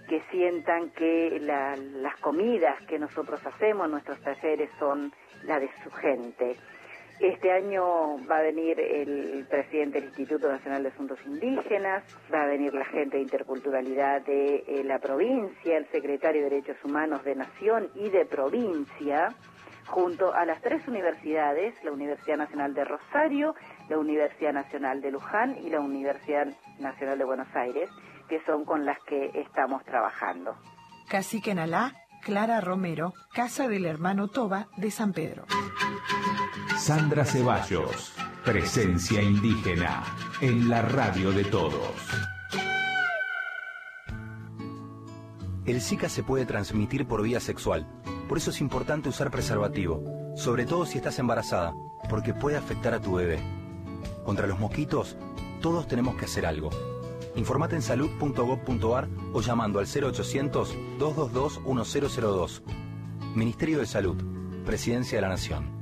que sientan que la- las comidas que nosotros hacemos, nuestros talleres son la de su gente. Este año va a venir el presidente del Instituto Nacional de Asuntos Indígenas, va a venir la gente de interculturalidad de eh, la provincia, el secretario de Derechos Humanos de Nación y de provincia, junto a las tres universidades, la Universidad Nacional de Rosario, la Universidad Nacional de Luján y la Universidad Nacional de Buenos Aires, que son con las que estamos trabajando. Cacique Nalá, Clara Romero, Casa del Hermano Toba de San Pedro. Sandra Ceballos, presencia indígena en la radio de todos. El Zika se puede transmitir por vía sexual. Por eso es importante usar preservativo, sobre todo si estás embarazada, porque puede afectar a tu bebé. Contra los mosquitos, todos tenemos que hacer algo. Informate en salud.gov.ar o llamando al 0800-222-1002. Ministerio de Salud, Presidencia de la Nación.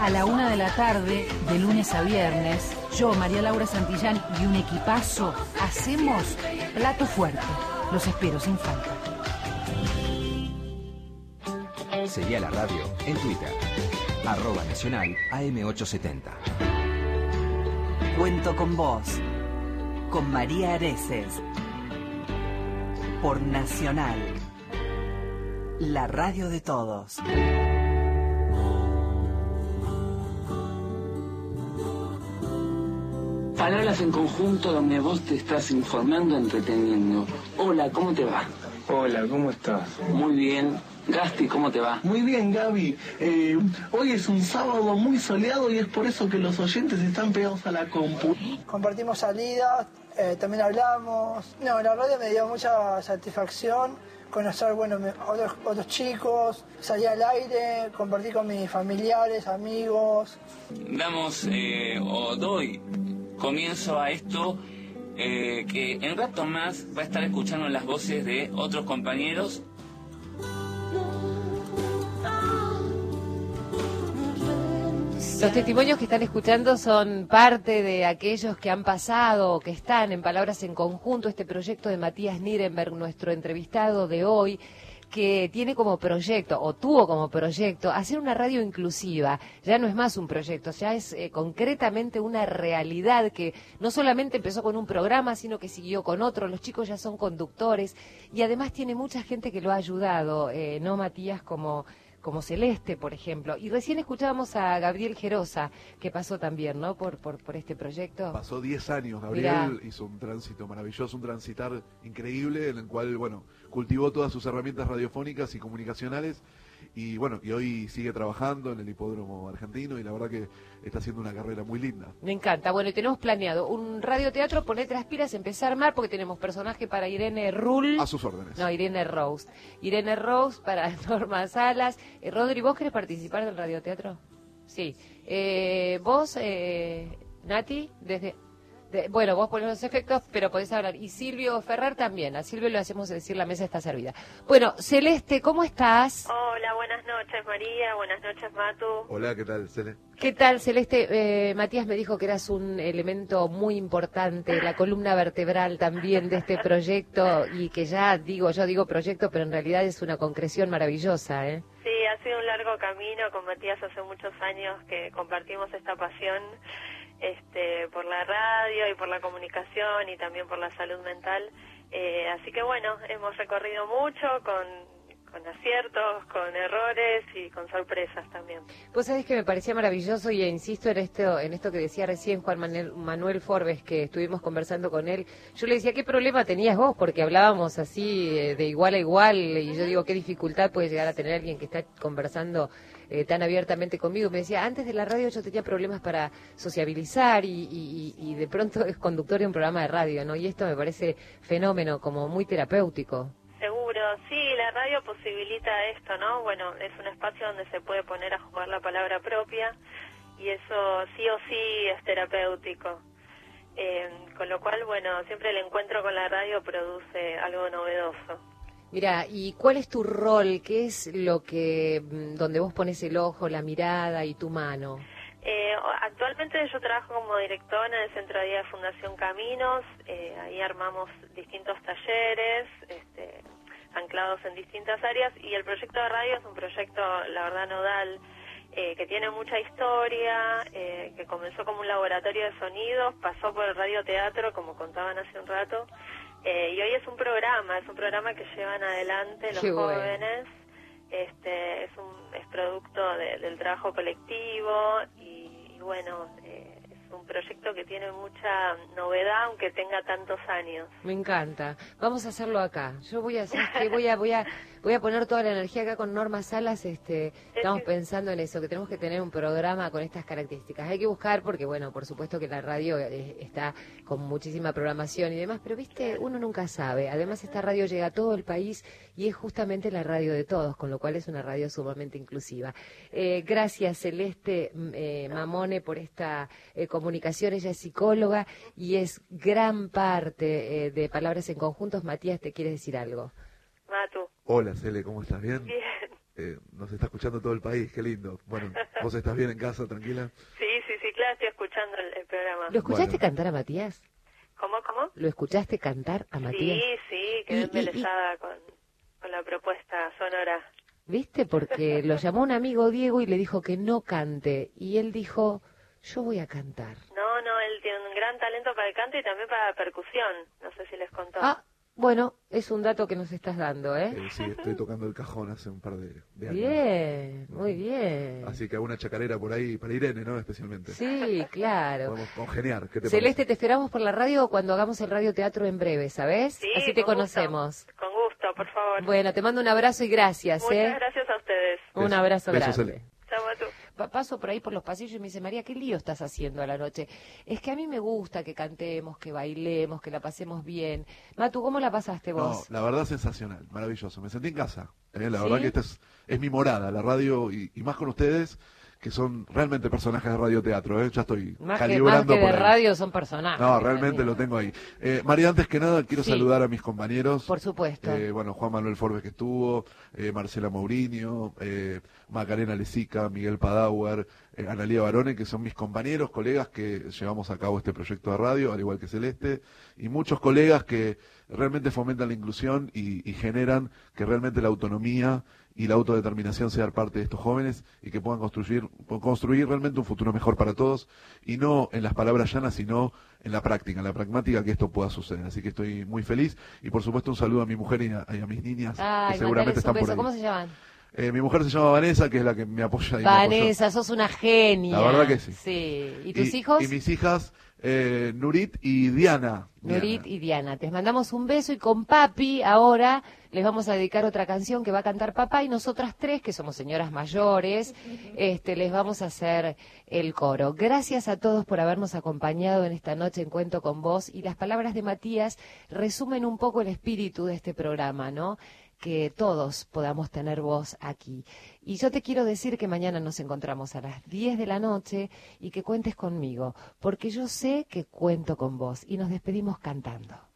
A la una de la tarde, de lunes a viernes, yo, María Laura Santillán y un equipazo hacemos plato fuerte. Los espero sin falta. Seguí a la radio en Twitter. Arroba Nacional AM870. Cuento con vos. Con María Areces. Por Nacional. La radio de todos. Palabras en conjunto donde vos te estás informando, entreteniendo. Hola, ¿cómo te va? Hola, ¿cómo estás? Muy bien. Gasti, ¿cómo te va? Muy bien, Gaby. Eh, hoy es un sábado muy soleado y es por eso que los oyentes están pegados a la compu. Compartimos salidas, eh, también hablamos. No, la radio me dio mucha satisfacción conocer bueno, me- otros, otros chicos, salir al aire, compartir con mis familiares, amigos. Damos eh, o doy comienzo a esto eh, que en rato más va a estar escuchando las voces de otros compañeros. Los testimonios que están escuchando son parte de aquellos que han pasado o que están en Palabras en Conjunto, este proyecto de Matías Nirenberg, nuestro entrevistado de hoy, que tiene como proyecto, o tuvo como proyecto, hacer una radio inclusiva. Ya no es más un proyecto, ya es eh, concretamente una realidad que no solamente empezó con un programa, sino que siguió con otro. Los chicos ya son conductores y además tiene mucha gente que lo ha ayudado, eh, ¿no, Matías? Como como Celeste, por ejemplo. Y recién escuchábamos a Gabriel Gerosa, que pasó también, ¿no? Por, por, por este proyecto. Pasó 10 años, Gabriel Mirá. hizo un tránsito maravilloso, un transitar increíble en el cual, bueno, cultivó todas sus herramientas radiofónicas y comunicacionales y bueno, y hoy sigue trabajando en el hipódromo argentino y la verdad que está haciendo una carrera muy linda. Me encanta. Bueno, y tenemos planeado un radioteatro, ponete las pilas, empezar a armar, porque tenemos personaje para Irene Rull. A sus órdenes. No, Irene Rose. Irene Rose para <laughs> Norma Salas. Eh, Rodri, ¿vos querés participar del radioteatro? Sí. Eh, ¿Vos, eh, Nati, desde... de- bueno, vos ponés los efectos, pero podés hablar. Y Silvio Ferrer también. A Silvio le hacemos decir la mesa está servida. Bueno, Celeste, ¿cómo estás? Hola, buenas noches María, buenas noches Matu. Hola, ¿qué tal, Cele? ¿Qué tal, Celeste? Eh, Matías me dijo que eras un elemento muy importante, la columna vertebral también de este proyecto y que ya digo, yo digo proyecto, pero en realidad es una concreción maravillosa, ¿eh? Sí, ha sido un largo camino con Matías hace muchos años que compartimos esta pasión este, por la radio y por la comunicación y también por la salud mental. Eh, así que bueno, hemos recorrido mucho con, con aciertos, con errores y con sorpresas también. Vos sabés que me parecía maravilloso y insisto en esto, en esto que decía recién Juan Manuel, Manuel Forbes, que estuvimos conversando con él. Yo le decía, ¿qué problema tenías vos? Porque hablábamos así eh, de igual a igual y yo digo, ¿qué dificultad puede llegar a tener alguien que está conversando eh, tan abiertamente conmigo? Me decía, antes de la radio yo tenía problemas para sociabilizar y, de pronto es conductor de un programa de radio, ¿no? Y esto me parece fenómeno, como muy terapéutico. Seguro, sí, la radio posibilita esto, ¿no? Bueno, es un espacio donde se puede poner a jugar la palabra propia y eso sí o sí es terapéutico. Eh, con lo cual, bueno, siempre el encuentro con la radio produce algo novedoso. Mira, ¿y cuál es tu rol? ¿Qué es lo que, mm, donde vos pones el ojo, la mirada y tu mano? Eh, actualmente yo trabajo como directora en el Centro de Día de Fundación Caminos, eh, ahí armamos distintos talleres, este, anclados en distintas áreas y el proyecto de radio es un proyecto, la verdad, nodal, eh, que tiene mucha historia, eh, que comenzó como un laboratorio de sonidos, pasó por el radioteatro, como contaban hace un rato, eh, y hoy es un programa, es un programa que llevan adelante los Qué bueno. jóvenes, este, es, un, es producto de- del trabajo colectivo y, y bueno, eh, un proyecto que tiene mucha novedad, aunque tenga tantos años. Me encanta. Vamos a hacerlo acá. Yo voy a hacer que voy a voy a voy a poner toda la energía acá con Norma Salas, este, estamos pensando en eso, que tenemos que tener un programa con estas características. Hay que buscar porque bueno, por supuesto que la radio eh, está con muchísima programación y demás, pero viste, uno nunca sabe. Además esta radio llega a todo el país y es justamente la radio de todos, con lo cual es una radio sumamente inclusiva. Eh, gracias Celeste eh, Mamone por esta eh, comunicación. Ella es psicóloga y es gran parte eh, de Palabras en Conjuntos. Matías, ¿te quieres decir algo? Matu. Hola, Cele, ¿cómo estás? ¿Bien? Bien. Eh, nos está escuchando todo el país, qué lindo. Bueno, ¿vos estás bien en casa, tranquila? Sí, sí, sí, claro, estoy escuchando el, el programa. ¿Lo escuchaste cantar a Matías? ¿Cómo, cómo? ¿Lo escuchaste cantar a Matías? Sí, sí, quedé embelesada con, con la propuesta sonora. ¿Viste? Porque lo llamó un amigo Diego y le dijo que no cante. Y él dijo, yo voy a cantar. No, no, él tiene un gran talento para el canto y también para la percusión. No sé si les contó. Ah, bueno, es un dato que nos estás dando, ¿eh? Eh, sí, estoy tocando el cajón hace un par de, de años. Bien, muy bien. Así que hago una chacarera por ahí para Irene, ¿no? Especialmente. Sí, claro. Podemos congeniar, ¿qué te Celeste, te esperamos por la radio cuando hagamos el radioteatro en breve, ¿sabes? Sí, Así te con gusto. conocemos. Con gusto, por favor. Bueno, te mando un abrazo y gracias, Muchas ¿eh? gracias a ustedes. Un abrazo Besos, grande. Cele. Paso por ahí por los pasillos y me dice, María, ¿qué lío estás haciendo a la noche? Es que a mí me gusta que cantemos, que bailemos, que la pasemos bien. Matu, ¿cómo la pasaste No, vos? la verdad sensacional, maravilloso. Me sentí en casa. ¿eh? La ¿Sí? verdad que esta es, es mi morada, la radio, y, y más con ustedes, que son realmente personajes de radioteatro. ¿eh? Ya estoy Más que, más calibrando que por de ahí. radio son personajes. No, realmente lo tengo ahí. Eh, María, antes que nada, quiero Sí. saludar a mis compañeros. Por supuesto. Eh, bueno, Juan Manuel Forbes que estuvo, eh, Marcela Mourinho, eh, Macarena Lezica, Miguel Padauer, Analía Barone, que son mis compañeros, colegas que llevamos a cabo este proyecto de radio, al igual que Celeste, y muchos colegas que realmente fomentan la inclusión y, y generan que realmente la autonomía y la autodeterminación sea parte de estos jóvenes y que puedan construir, construir realmente un futuro mejor para todos y no en las palabras llanas, sino en la práctica, en la pragmática que esto pueda suceder. Así que estoy muy feliz y por supuesto un saludo a mi mujer y a, y a mis niñas Ay, que seguramente están por ahí. ¿Cómo se llaman? Eh, mi mujer se llama Vanessa, que es la que me apoya y me. Vanessa, sos una genia. La verdad que sí. Sí. ¿Y tus hijos? Y mis hijas, eh, Nurit y Diana. Nurit y Diana. Te mandamos un beso y con papi ahora les vamos a dedicar otra canción que va a cantar papá y nosotras tres, que somos señoras mayores, este, les vamos a hacer el coro. Gracias a todos por habernos acompañado en esta noche en Cuento con Vos y las palabras de Matías resumen un poco el espíritu de este programa, ¿no? Que todos podamos tener voz aquí. Y yo te quiero decir que mañana nos encontramos a las 10 de la noche y que cuentes conmigo, porque yo sé que cuento con vos y nos despedimos cantando.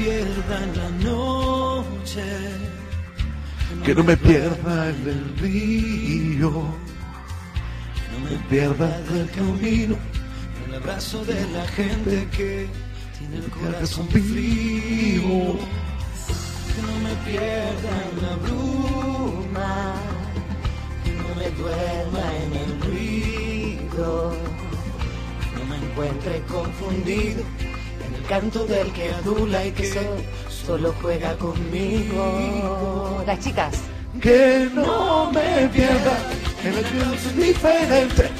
Que no me pierda en la noche. Que no me pierda en el río, Que no me pierda del camino. En el abrazo de la gente que tiene el corazón frío. Que no me pierda en la bruma. Que no me duerma en el ruido. Que no me encuentre confundido el canto del que adula y que solo juega conmigo. Las chicas. que no me pierda en el que es diferente.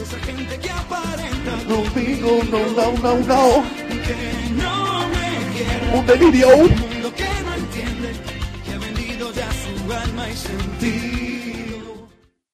Esa gente que aparenta No vino, no, no, no, no. que no me quiere. Un delirio. Un mundo que no entiende, que ha vendido ya su alma y sentido.